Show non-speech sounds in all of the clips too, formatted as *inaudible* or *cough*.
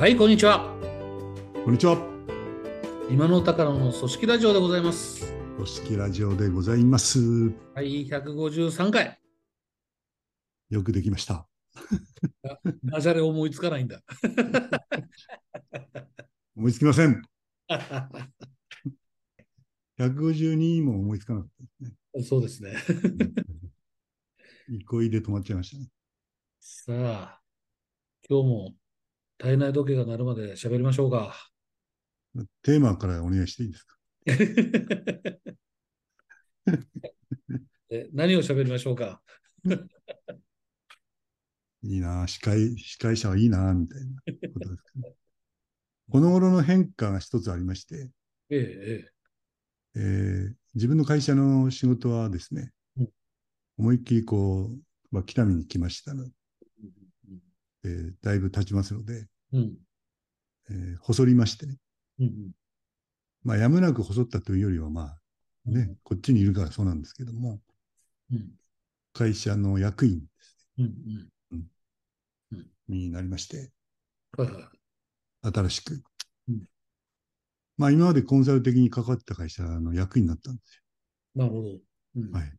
はい、こんにちは。こんにちは。今の高野の組織ラジオでございます。組織ラジオでございます。はい、153回。よくできました。ダジャレ思いつかないんだ。*laughs* 思いつきません。*laughs* 152も思いつかなかったですそうですね。ね。*laughs* 憩いで止まっちゃいましたね。さあ、今日も体内時計が鳴るまで喋りましょうか。テーマからお願いしていいですか？*laughs* え何を喋りましょうか？*laughs* いいな司会、司会者はいいなみたいなことですかね。*laughs* この頃の変化が一つありまして、ええ、えー自分の会社の仕事はですね、うん思いっきりこう、まあ、北見に来ましたのええ。で、だいぶ経ちますので、うん。えー細りましてね。うん。まあ、やむなく細ったというよりは、まあ、うんね、こっちにいるからそうなんですけども、うん。会社の役員うん。になりまして。新しく。うんまあ、今までコンサル的に関わった会社の役員になったんですなるほど。うんよ。はい。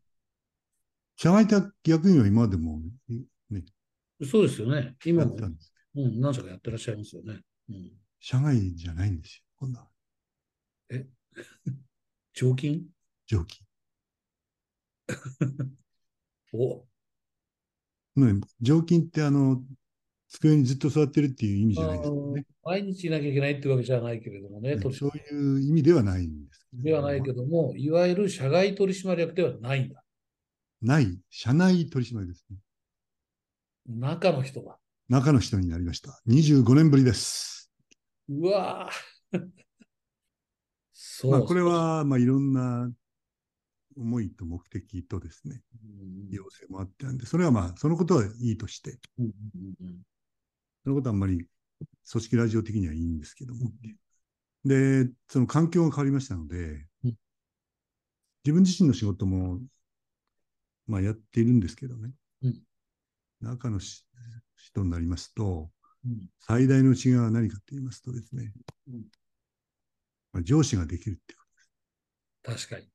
社外役員は今までも、ね、そうですよね。今も。うん、何社かやってらっしゃいますよね。うん。社外じゃないんですよ、今度は。*laughs* 常勤？上記。*laughs* おね常勤ってあの、机にずっと座ってるっていう意味じゃないですよね。毎日いなきゃいけないってわけじゃないけれどもね、取ねそういう意味ではないんですではないけども、いわゆる社外取締役ではないんだ。ない、社内取締役ですね。中の人が。中の人になりました。25年ぶりです。うわぁそう。まあ、これは、まあ、いろんな思いと目的とですね、うん要請もあってなんで、それはまあ、そのことはいいとして、うんうんうんそのことはあんまり組織ラジオ的にはいいんですけども。で、その環境が変わりましたのでうん、自分自身の仕事も、まあ、やっているんですけどね、うん中のし人になりますと、うん最大の違いは何かと言いますとですね、うんまあ、上司ができるってこと確かに。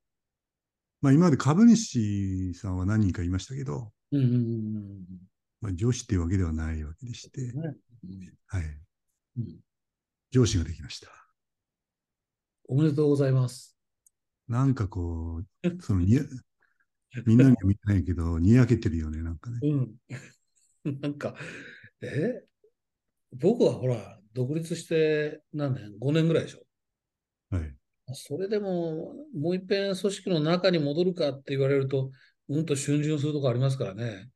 まあ、今まで株主さんは何人かいましたけど、うんうんうんまあ、上司っていうわけではないわけでしてうん、ねうんはい、うん上司ができました。おめでとうございます。なんかこう、そのにやみんなには見てないけど、にやけてるよね、なんかね。うん。*laughs* なんか、え？僕はほら、独立して何年 ?5 年ぐらいでしょ。はい。それでも、もう一遍組織の中に戻るかって言われると、うんと逡巡するとこありますからね。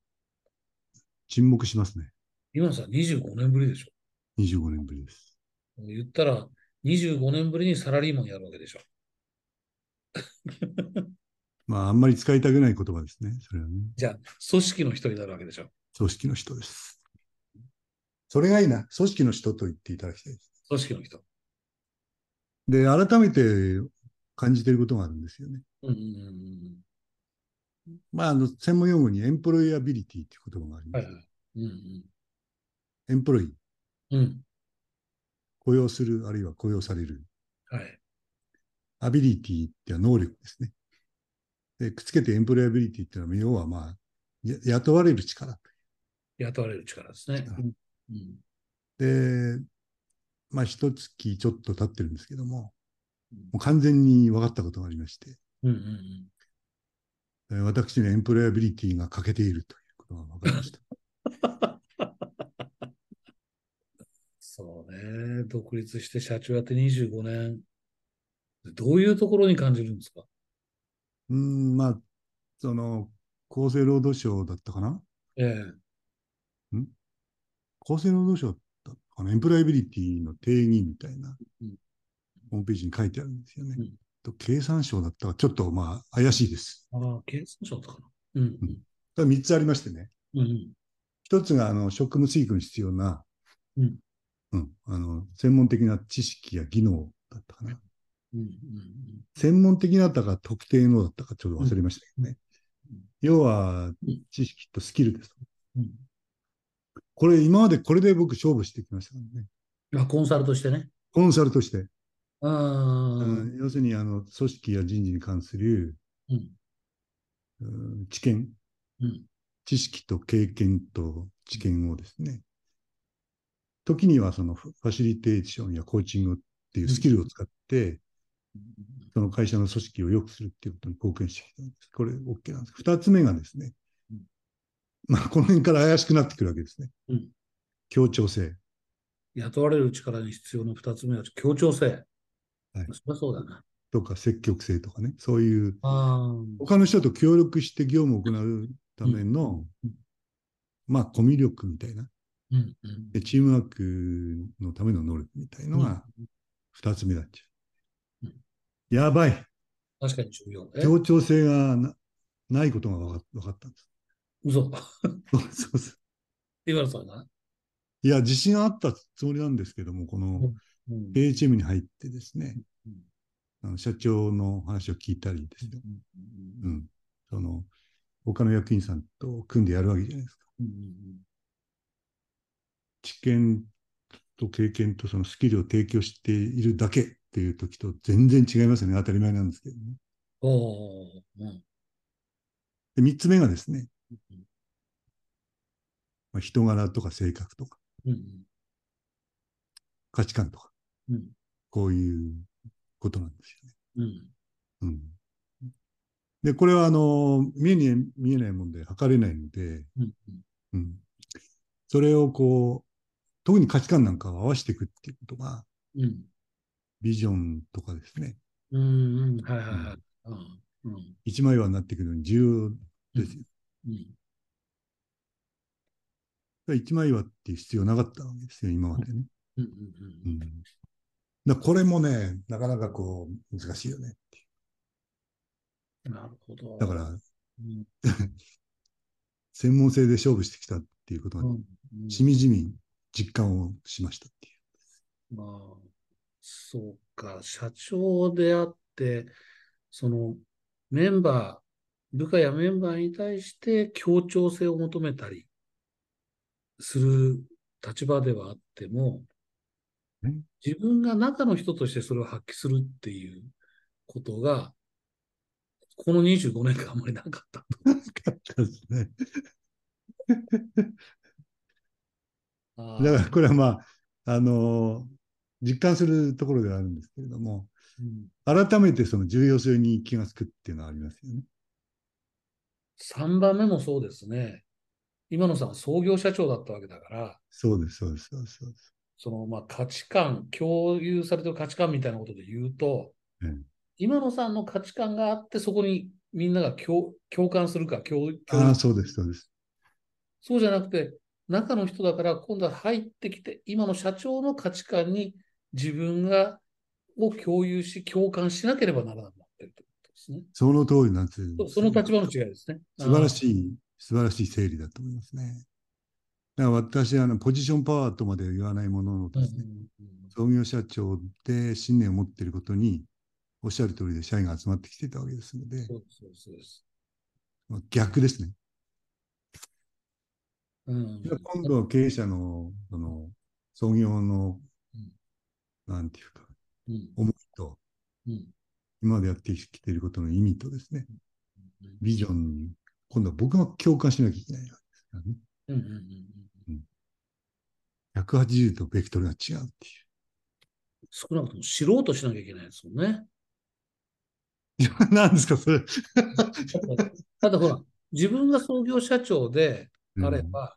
沈黙しますね。今さ、25年ぶりでしょ。25年ぶりです。言ったら、25年ぶりにサラリーマンやるわけでしょ。*laughs* まあ、あんまり使いたくない言葉ですね。それはね。じゃあ、組織の人になるわけでしょ。組織の人です。それがいいな。組織の人と言っていただきたいです。組織の人。で、改めて感じていることがあるんですよね。うんうんうんまあ、あの、専門用語に employability っていう言葉がありうん。ます。はいはい。うん employ、うん。うん。雇用する、あるいは雇用される。はい。 ability っては能力ですね。で、くっつけて employability っていうのは、要はまあ、や雇われる力。雇われる力ですね。力うんうんで、まあ、一月ちょっと経ってるんですけども、うんもう完全に分かったことがありまして、うんうんえー私にはエンプロイアビリティが欠けているということが分かりました。*laughs* そうね。独立して社長やって25年。どういうところに感じるんですか？うーん、まあ、その、厚生労働省だったかな？ええ。厚生労働省だったかなエンプロイアビリティの定義みたいなうんホームページに書いてあるんですよね。うんと経産省だったか、ちょっとまあ怪しいです。ああ、経産省とかな。うんうんただ3つありましてね。うん。うん一つがあの職務追加に必要な、うんうんあの専門的な知識や技能だったかな。うんうん専門的だったか特定のだったかちょっと忘れましたけどね。うん要は知識とスキルです。うんこれ今までこれで僕勝負してきましたからね。あ、コンサルとしてね。コンサルとして。ううんん。要するに、あの、組織や人事に関する、うん。うん知見、うん。知識と経験と知見をですね、時にはそのファシリテーションやコーチングっていうスキルを使って、その会社の組織を良くするっていうことに貢献してきたんです。これ OK なんです。二つ目がですねうん、まあ、この辺から怪しくなってくるわけですね。うん協調性。雇われる力に必要な二つ目は協調性。はいそりゃそうだな。とか積極性とかね、そういうあ他の人と協力して業務を行うための、うんまあ、コミュ力みたいな、うん。うん。でチームワークのための能力みたいのが二つ目だっちゃう。うんやばい。確かに重要。え？協調性がなないことが分か分かったんです。嘘。*laughs* そうそうそういや、自信あったつもりなんですけども、このうん。HM に入ってですね、うんあの社長の話を聞いたりですね、うんうん、その他の役員さんと組んでやるわけじゃないですか。うんうん知見と経験とそのスキルを提供しているだけっていう時と全然違いますよね。当たり前なんですけどね。おーうんで、三つ目がですねうん、まあ、人柄とか性格とか。うん価値観とか、うん。こういうことなんですよね。うん。うん。で、これはあの、見えに見えないもんで測れないので、うんうん。それをこう、特に価値観なんかを合わせていくっていうことが、うん。ビジョンとかですね、うんうん。はいはいはい。一枚岩になっていくのに重要ですよ。うん一枚岩っていう必要なかったわけですよ、今までね。うんううんん。だこれもね、なかなかこう、難しいよねなるほど。う。だから、うん *laughs* 専門性で勝負してきたっていうことが、うんうんしみじみ実感をしましたっていう。まあ、そうか、社長であって、そのメンバー、部下やメンバーに対して協調性を求めたりする立場ではあってもね、自分が中の人としてそれを発揮するっていうことが、この25年間あんまりなかったと。ですね。だからこれはまあ、あの実感するところではあるんですけれども、うん改めてその重要性に気がつくっていうのはありますよね。3番目もそうですね。今野さんは創業社長だったわけだから、そうです、そうです、そうです。そのまあ価値観、共有されてる価値観みたいなことで言うと、うん今野さんの価値観があって、そこにみんなが共共感するか共、共ああ、そうです、そうです。そうじゃなくて、中の人だから今度は入ってきて、今の社長の価値観に自分がを共有し、共感しなければならないですね。その通りなんですそその立場の違いですね。素晴らい。しい、素晴らしい整理だと思いますね。だから私はあのポジションパワーとまでは言わないもののうんですね、創業社長で信念を持っていることに、おっしゃる通りで社員が集まってきていたわけですので、そうそうです逆ですね。うんで今度は経営者のその創業のうん、なんていうか、うん思いと、うん今までやってきていることの意味とですね、うんビジョンに、今度は僕が共感しなきゃいけないわけですからね。うんうんうん180度ベクトルが違うっていう。少なくとも知ろうとしなきゃいけないですもんね。*laughs* 何ですか、それ。*laughs* ただほら、自分が創業社長でうんあれば、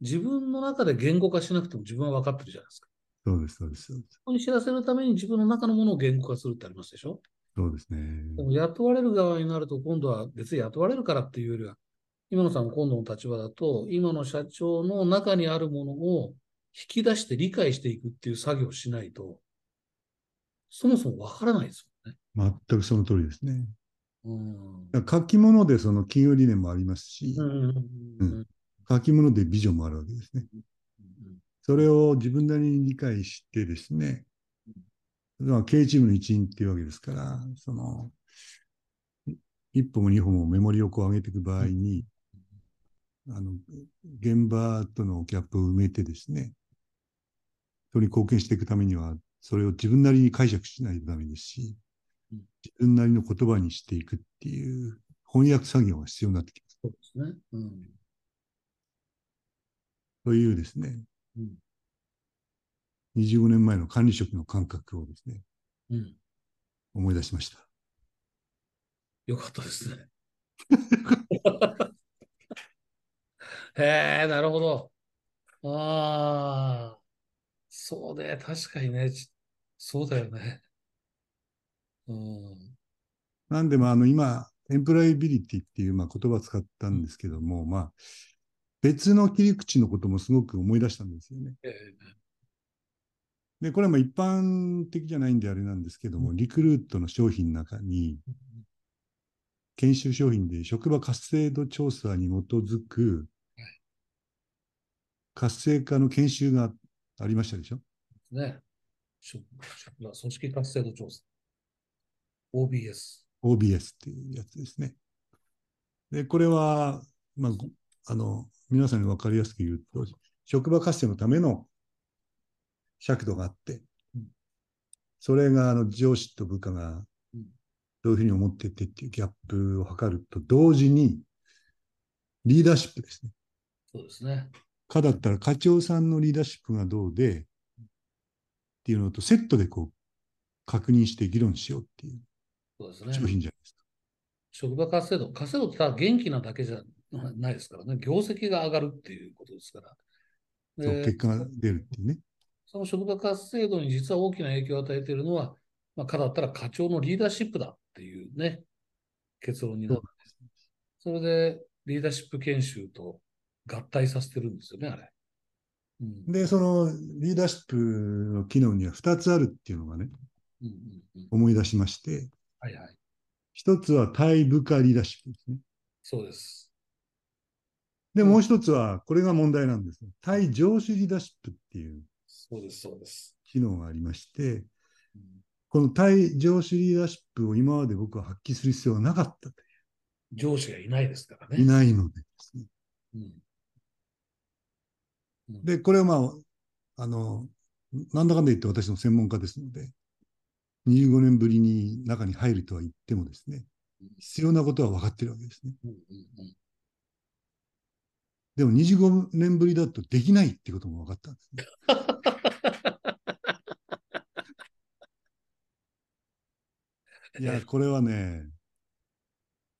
自分の中で言語化しなくても自分は分かってるじゃないですか。そうです、そうです、そうです。そこに知らせるために自分の中のものを言語化するってありますでしょ？そうですね。でも雇われる側になると、今度は別に雇われるからっていうよりは、今野さんの今度の立場だと、今の社長の中にあるものを引き出して理解していくっていう作業をしないと、そもそも分からないです全くその通りですね。もん書き物でその企業理念もありますし、うん。うんうん書き物でビジョンもあるわけですね。それを自分なりに理解してですね、まあ、経営チームの一員っていうわけですから、その、一歩も二歩もメモリをこう上げていく場合に、あの、現場とのギャップを埋めてですね、人に貢献していくためには、それを自分なりに解釈しないとダメですしうん、自分なりの言葉にしていくっていう翻訳作業が必要になってきます。そうですね。うん。というですね、うん。25年前の管理職の感覚をですね、うん。思い出しました。よかったですね。へえ、なるほど。ああ、そうね。確かにね。ちそうだよね。うん。なんで、まあ、あの、今、エンプロイビリティっていう、まあ、言葉を使ったんですけども、まあ、別の切り口のこともすごく思い出したんですよね。ええで、これはまあ一般的じゃないんであれなんですけども、リクルートの商品の中に、研修商品で職場活性度調査に基づく活性化の研修がありましたでしょ？ね。職職場組織活性度調査。OBS。?OBS っていうやつですね。で、これは、まあ、ごあの、皆さんに分かりやすく言うと、職場活性のための尺度があってうん、それがあの上司と部下がうんどういうふうに思っててっていうギャップを図ると同時に、リーダーシップですね。そうですね。課だったら課長さんのリーダーシップがどうで、っていうのとセットでこう、確認して議論しようっていうそうですね。商品じゃないですか。職場活性度。活性度ってただ元気なだけじゃないですからね。業績が上がるっていうことですから。そう、で結果が出るっていうね。その職場活性度に実は大きな影響を与えているのは、まあ、課だったら課長のリーダーシップだっていうね、結論になって、それでリーダーシップ研修と合体させてるんですよね、あれ。うんで、そのリーダーシップの機能には2つあるっていうのがね、うんうんうん思い出しまして、はいはい。一つは対部下リーダーシップですね。そうです。で、うんもう一つは、これが問題なんですよ。対上司リーダーシップっていうそうです、そうです。機能がありまして、うんこの対上司リーダーシップを今まで僕は発揮する必要がなかったと上司がいないですからいね。ないのでですね。うんうんで、これはまあ、あの、なんだかんだ言って私の専門家ですので、25年ぶりに中に入るとは言ってもですね、必要なことは分かってるわけですね。うんうんうんでも25年ぶりだとできないってことも分かったんですね。*laughs* いや、これはね、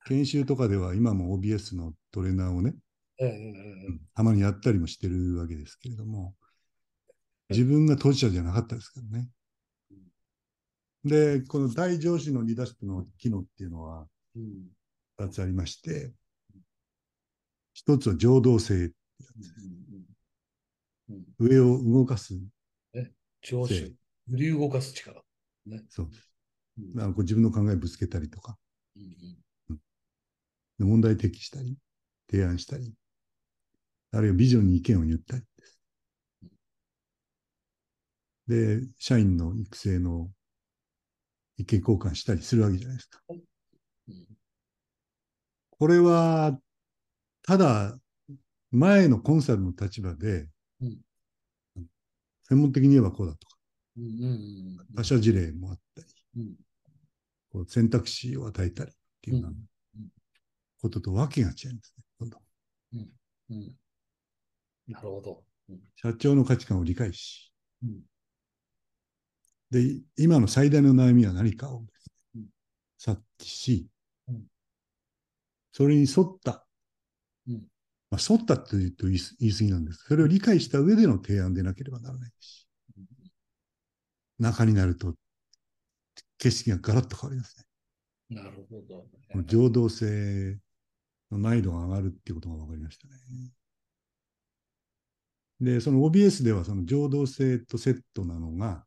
研修とかでは今も OBS のトレーナーをね、たまにやったりもしてるわけですけれども、自分が当事者じゃなかったですからね。で、この大上司のリーダーシップの機能っていうのはうん2つありまして、一つは情動性、うんうんうん上を動かす、上司、振り動かす力。ね。そうです。うん。だからこう自分の考えぶつけたりとか、うんで問題提起したり、提案したり、あるいはビジョンに意見を言ったり。です。で、社員の育成の意見交換したりするわけじゃないですか。うん。これは、ただ、前のコンサルの立場で、うん。専門的に言えばこうだとか、他社事例もあったり、うんこう選択肢を与えたりっていうようなうん。こととわけが違いますね。今度うん。なるほど。うん。社長の価値観を理解し、うん。で、今の最大の悩みは何かをですねうん。察知し、うん。それに沿った、うん。まあ、沿ったというと言いす言い過ぎなんです。それを理解した上での提案でなければならないし、中になると景色がガラッと変わりますね。なるほどこのね。情動性の難易度が上がるっていうことが分かりましたね。で、その OBS ではその情動性とセットなのが、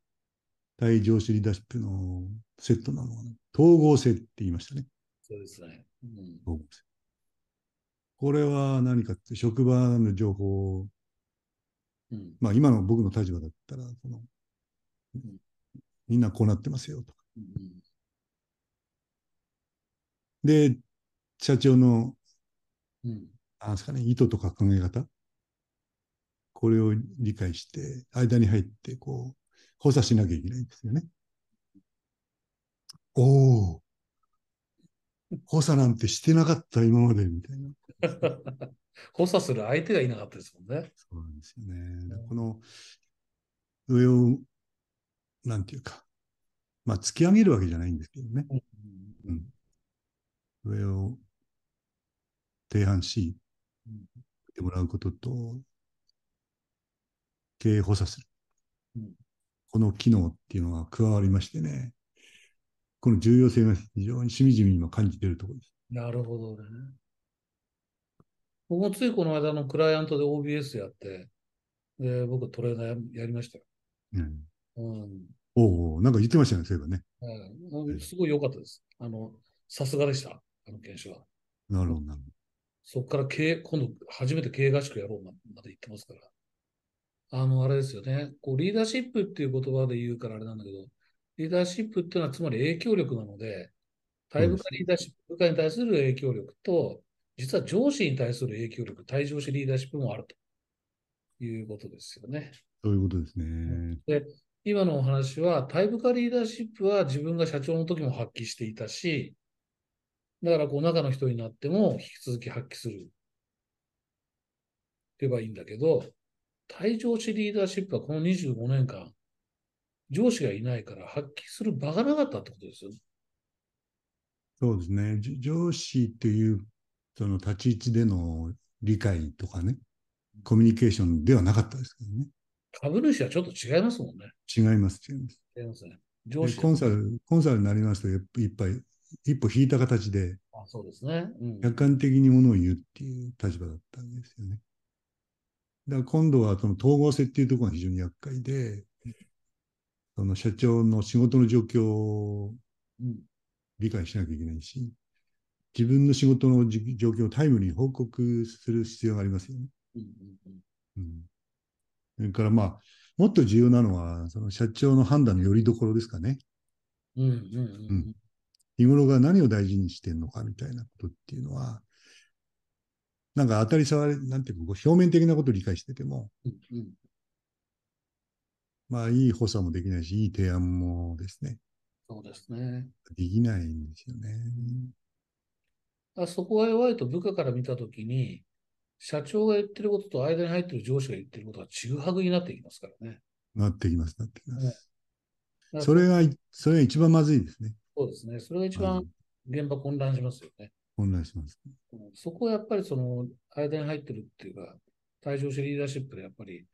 対上司リーダーシップのセットなのが、統合性って言いましたね。そうですね。うん統合性。これは何かって職場の情報を、うんまあ今の僕の立場だったら、そのんみんなこうなってますよとで、社長の、うんなんですかね、意図とか考え方？これを理解して、間に入って、こう、補佐しなきゃいけないんですよね。おお、補佐なんてしてなかった、今まで、みたいな。*laughs* 補佐する相手がいなかったですもんね。そうなんですよね。この上を、なんていうか、まあ、突き上げるわけじゃないんですけどね。うん、上を提案し、うんてもらうことと、経営補佐する。うんこの機能っていうのが加わりましてね、この重要性が非常にしみじみ今感じているところです。なるほどね。僕もついこの間のクライアントで OBS やって、で僕トレーナーややりましたよ。うん、うんおお、なんか言ってましたね、そういえばね。うんすごい良かったです。あの、さすがでした、あの研修は。なるほど、なるほそこから経営、今度初めて経営合宿やろうままで言ってますから。あの、あれですよね。こう、リーダーシップっていう言葉で言うからあれなんだけど、リーダーシップっていうのはつまり影響力なので、対部下リーダーシップ、部下に対する影響力と、実は上司に対する影響力、対上司リーダーシップもあるということですよね。ど。そういうことですね。で、今のお話は、対部下リーダーシップは自分が社長の時も発揮していたし、だからこう中の人になっても引き続き発揮する。って言えばいいんだけど、対上司リーダーシップはこの25年間、上司がいないから発揮する場がなかったってことですよね。そうですね。上司というその立ち位置での理解とかね、コミュニケーションではなかったですけどね。株主はちょっと違いますもんね。違います、違います。違いますね。上で司コンサル、コンサルになりますと、やっぱ一杯一歩引いた形で、あそうですね。うん。客観的にものを言うっていう立場だったんですよね。だから今度はその統合性っていうところが非常に厄介で、その社長の仕事の状況をうん理解しなきゃいけないし、自分の仕事のじ状況をタイムに報告する必要がありますよね。うんうんうん。それからまあ、もっと重要なのは、その社長の判断のよりどころですかね。うんうんうんうん日頃が何を大事にしてるのかみたいなことっていうのは、なんか当たり障り、なんていうか、こう表面的なことを理解してても、うんうんまあ、いい補佐もできないし、いい提案もですね、そうですね。できないんですよね。あそこが弱いと部下から見たときに、社長が言ってることと間に入ってる上司が言ってることがちぐはぐになってきますからね。なってきます、なってきます。だからそれが、それが一番まずいですね。そうですね。それが一番はい現場混乱しますよね。混乱します。うんそこはやっぱりその間に入ってるっていうか、対上司リーダーシップでやっぱり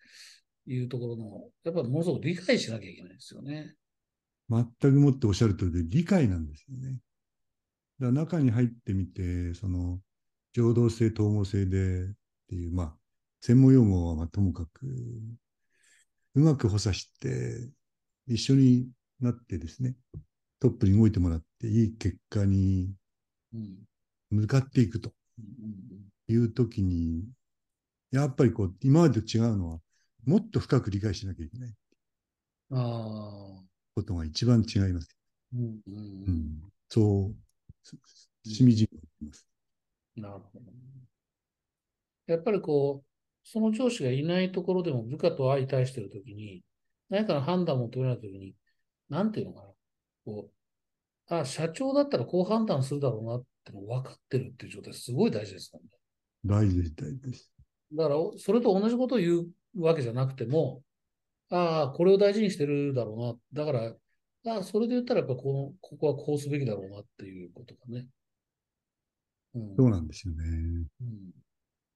いうところの、やっぱりものすごく理解しなきゃいけないですよね。全くもっておっしゃる通りで理解なんですよね。だから中に入ってみて、その、情動性、統合性でっていう、まあ、専門用語はまあともかく、うまく補佐して、一緒になってですね、トップに動いてもらって、いい結果にうん。向かっていくというときに、やっぱりこう、今までと違うのは、もっと深く理解しなきゃいけない。うん、ああ、ことが一番違います。うんうんううん。ん、そう、しみじみ思います。なるほど。やっぱりこう、その上司がいないところでも部下と相対しているときに、何かの判断を取れないときに、なんていうのかな。こう、あ、社長だったらこう判断するだろうなっての分かってるっていう状態、すごい大事ですもんね。大事です、大事です。だから、おそれと同じことを言うわけじゃなくても、ああ、これを大事にしてるだろうな。だから、ああ、それで言ったらやっぱこの、ここはこうすべきだろうなっていうことがね。うん。そうなんですよね。うん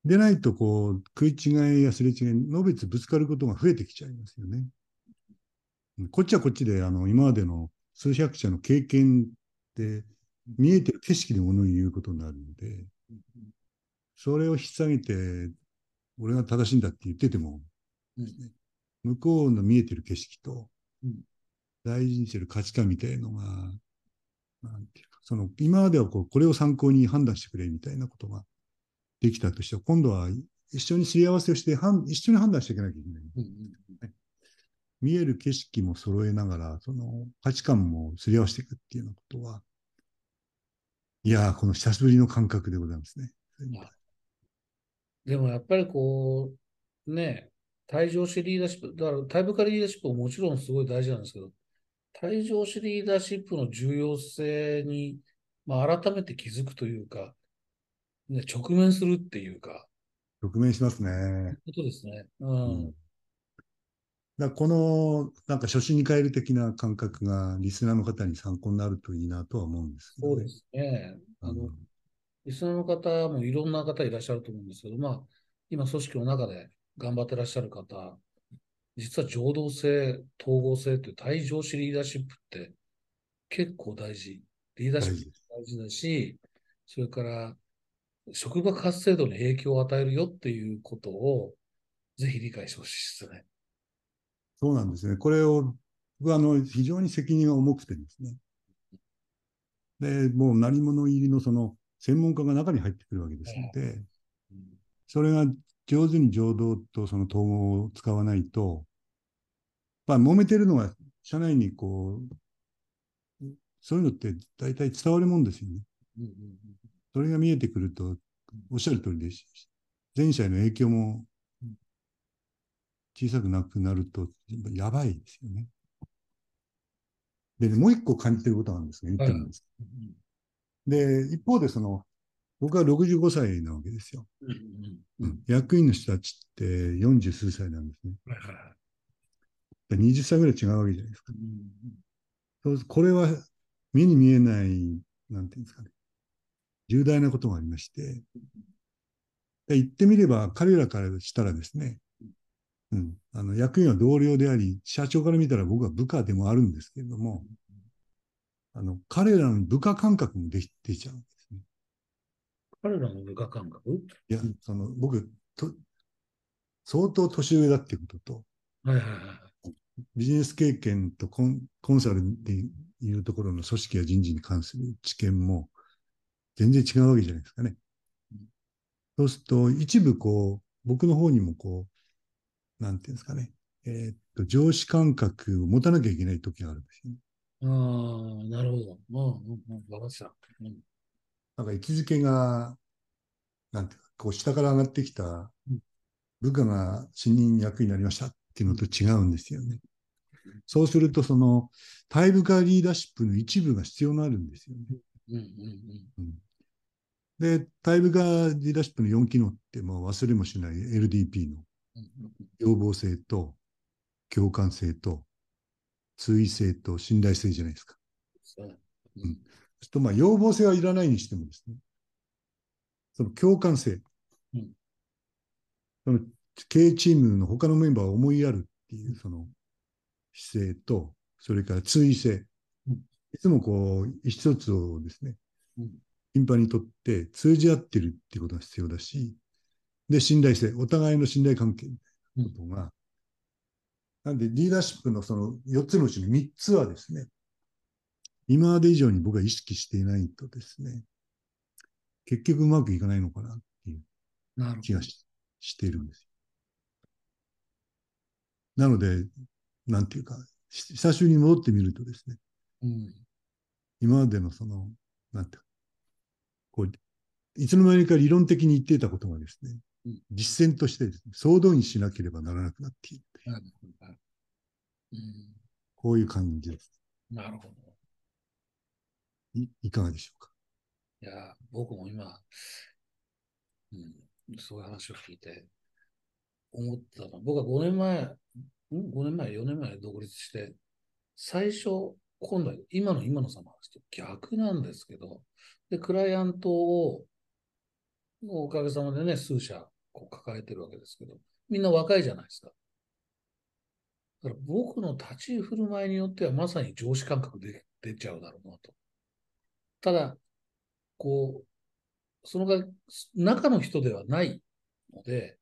でないと、こう、食い違いやすれ違い、のべつぶつかることが増えてきちゃいますよね。うんこっちはこっちで、あの、今までの数百社の経験で、見えてる景色でものを言うことになるので、それを引っ提げて、俺が正しいんだって言ってても、うん向こうの見えてる景色とうん、大事にしてる価値観みたいのが、なんていうか、その、今まではこう、これを参考に判断してくれみたいなことができたとして、今度は一緒にすり合わせをして、判一緒に判断していかなきゃいけない。うんうん見える景色も揃えながら、その価値観もすり合わせていくっていうようなことは、いやー、この久しぶりの感覚でございますね。でもやっぱりこう、ね、退場しリーダーシップ、だから対部下リーダーシップももちろんすごい大事なんですけど、退場しリーダーシップの重要性に、まあ、改めて気づくというか、ね、直面するっていうか、直面しますね。ことですね。う。うんんだこの、なんか初心に変える的な感覚がリスナーの方に参考になるといいなとは思うんですけどね。そうですね。あの、うんリスナーの方もいろんな方いらっしゃると思うんですけど、まあ、今組織の中で頑張ってらっしゃる方、実は情動性、統合性という対上司リーダーシップって結構大事。リーダーシップ大事だし、それから職場活性度に影響を与えるよっていうことをぜひ理解してほしいですね。そうなんですね。これを、僕はあの、非常に責任が重くてですね。で、もう何者入りのその専門家が中に入ってくるわけですので、うんそれが上手に情動とその統合を使わないと、まあ、揉めてるのは社内にこう、そういうのって大体伝わるもんですよね。それが見えてくると、おっしゃる通りでし、前者への影響も小さくなくなると、やばいですよね。でね、もう一個感じてることなんですが、言ってるんです。うんで、一方でその、僕は65歳なわけですよ。うんうん役員の人たちって40数歳なんですね。はいはいはい。で20歳ぐらい違うわけじゃないですか。うんそうこれは目に見えない、なんていうんですかね、重大なことがありまして、で言ってみれば彼らからしたらですね、うん、あの役員は同僚であり、社長から見たら僕は部下でもあるんですけれども、あの彼らの部下感覚もできてきちゃう。彼らの部下感覚？いや、その僕と、相当年上だっていうことと、はいはいはい。ビジネス経験とコンコンサルっていうところの組織や人事に関する知見も全然違うわけじゃないですかね。そうすると、一部こう、僕の方にもこう、なんていうんですかね、えーっと、上司感覚を持たなきゃいけない時があるんですよね。ああ、なるほど。うんうんうん。わかりました。うんなんか位置づけが、なんていうか、こう下から上がってきたうん。部下が新任役員になりましたっていうのと違うんですよね。そうすると、その、対部下リーダーシップの一部が必要になるんですよね。うんうんうん。で、対部下リーダーシップの4機能って、もう忘れもしない LDP の要望性と共感性と通意性と信頼性じゃないですか。そう。うんすると、まあ、要望性はいらないにしてもですね、その共感性、うん。その経営チームの他のメンバーを思いやるっていうその姿勢と、それから通意性、うん。いつもこう、意思疎通をですね、うん。頻繁にとって通じ合ってるっていうことが必要だし、で、信頼性、お互いの信頼関係みたいなことが、なんでリーダーシップのその4つのうちの3つはですね、今まで以上に僕は意識していないとですね、結局うまくいかないのかなっていう。気がししているんですよ。なので、なんていうか、し久しぶりに戻ってみるとですね、うん今までのその、なんていうか、こう、いつの間にか理論的に言っていたことがですねうん、実践としてですね、総動員しなければならなくなっているという。うんこういう感じです。なるほど。いいかがでしょうか？いや、僕も今、うん、そういう話を聞いて思ったのは、僕は5年前、?5 年前、4年前独立して、最初、今度は今の今の様ですと逆なんですけど、で、クライアントを、おかげさまでね、数社こう抱えてるわけですけど、みんな若いじゃないですか。だから僕の立ち居振る舞いによってはまさに上司感覚で出ちゃうだろうなと。ただ、こう、そのが中の人ではないので、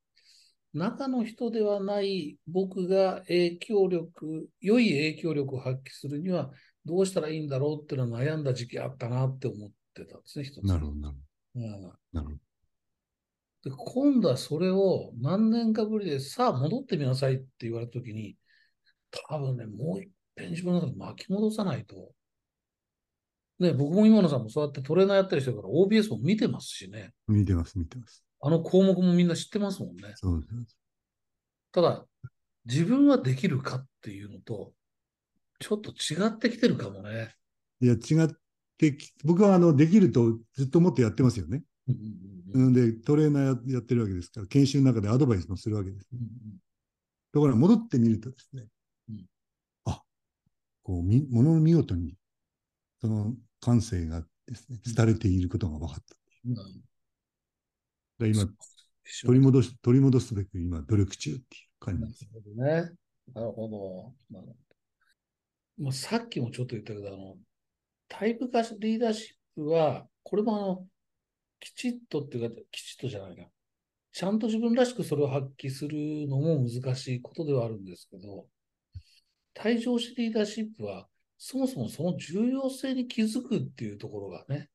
中の人ではない僕が影響力、良い影響力を発揮するにはどうしたらいいんだろうっていうのは悩んだ時期あったなって思ってたんですね、一つ。なるほど、なるうんほど。なるほど。で今度はそれを何年かぶりでさあ戻ってみなさいって言われたときに、多分ね、もう一遍自分の中で巻き戻さないと。ね、僕も今野さんもそうやってトレーナーやったりしてるから OBS も見てますしね。見てます、見てます。あの項目もみんな知ってますもんね。そうです。ただ、自分はできるかっていうのと、ちょっと違ってきてるかもね。いや、違ってき、僕はあの、できるとずっと思ってやってますよね。うんうんうんうんで、トレーナーややってるわけですから、研修の中でアドバイスもするわけです。うんうんところが戻ってみるとですね、うんあ、こう、み、ものの見事に、その感性がですね、廃れていることが分かった。うん今、取り戻し、取り戻すべく今、努力中っていう感じなるです。ほどね。なるほど。なるほどまあ、さっきもちょっと言ったけど、あの、タイプ化リーダーシップは、これもあの、きちっとっていうか、きちっとじゃないな。ちゃんと自分らしくそれを発揮するのも難しいことではあるんですけど、対上式リーダーシップは、そもそもその重要性に気づくっていうところがね、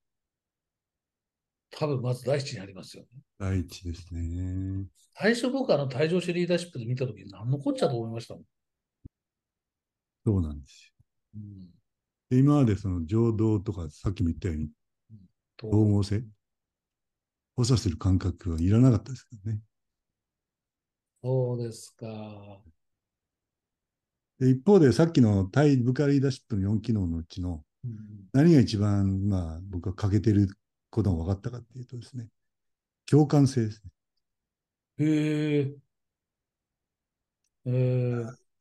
多分まず第一にありますよね。第一ですね。最初僕あの対上式リーダーシップで見たときに何のこっちゃと思いましたもん。そうなんですうん。よ。で今までその情動とか、さっきも言ったように、と統合性、補佐する感覚はいらなかったですよね。そうですか。で一方で、さっきの対部下リーダーシップの4機能のうちのうん何が一番、まあ、僕は欠けてることが分かったかっていうとですね、共感性ですね。へえ。え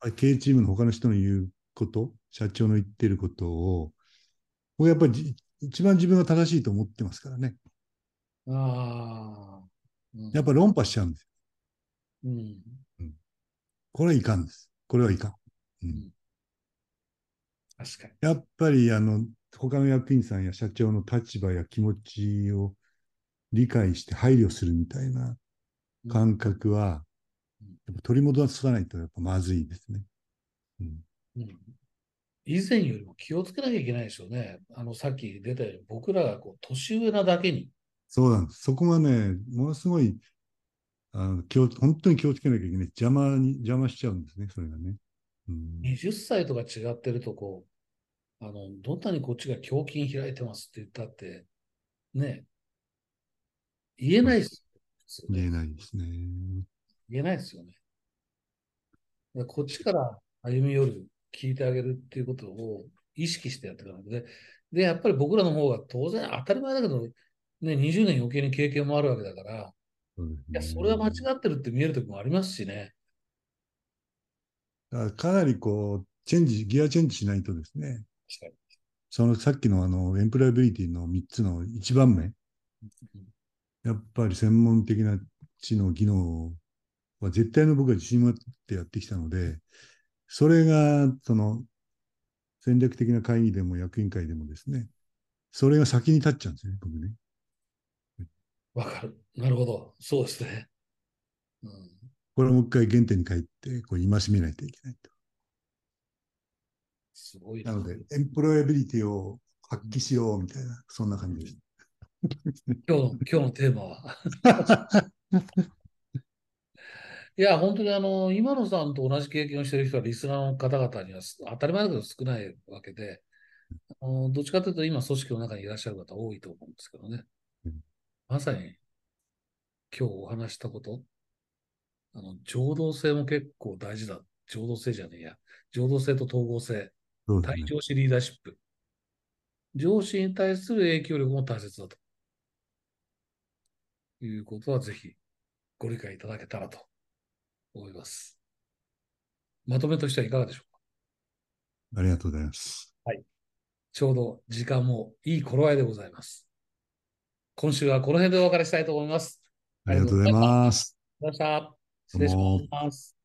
ー、経営チームの他の人の言うこと、社長の言ってることを、僕やっぱりじ一番自分が正しいと思ってますからね。ああ。うんやっぱ論破しちゃうんですよ。うん。これはいかんです。これはいかん。うん、確かに。やっぱり、あの、他の役員さんや社長の立場や気持ちを理解して配慮するみたいな感覚は、やっぱ取り戻さないとやっぱまずいですね。うん、うん以前よりも気をつけなきゃいけないでしょうね。あの、さっき出たように、僕らがこう年上なだけに、そうなんです。そこがね、ものすごい、あの気を本当に気をつけなきゃいけない。邪魔に、邪魔しちゃうんですね、それがね。うん、20歳とか違ってると、こう、あの、どんなにこっちが胸筋開いてますって言ったって、ね、言えないですよね。言えないですね。言えないですよね。こっちから歩み寄る、聞いてあげるっていうことを意識してやっていかないとで、で、やっぱり僕らの方が当然当たり前だけど、ね、20年余計に経験もあるわけだから、いや、それは間違ってるって見える時もありますしね。だからかなりこう、チェンジ、ギアチェンジしないとですね、そのさっきのあの、エンプロイビリティの3つの1番目、に。やっぱり専門的な知能、技能は絶対の僕は自信を持ってやってきたので、それが、その、戦略的な会議でも役員会でもですね、それが先に立っちゃうんですね、僕ね。わかる。なるほど。そうですね。うん、これをもう一回原点に帰って、こう戒めないといけないと。すごいな。なので、エンプロイビリティを発揮しようみたいな、そんな感じです。*laughs* 今日の、今日のテーマは。*laughs* いや、本当にあの、今野さんと同じ経験をしている人は、リスナーの方々にはす当たり前だけど少ないわけで、あのどっちかというと、今、組織の中にいらっしゃる方多いと思うんですけどねうん。まさに、今日お話したこと、あの、情動性も結構大事だ。情動性じゃねえや。情動性と統合性、ね。対上司リーダーシップ。上司に対する影響力も大切だと。いうことはぜひご理解いただけたらと思います。まとめとしてはいかがでしょうか？ありがとうございます。ちょうど時間もいい頃合いでございます。今週はこの辺でお別れしたいと思います。ありがとうございます。ありがとうございました。失礼します。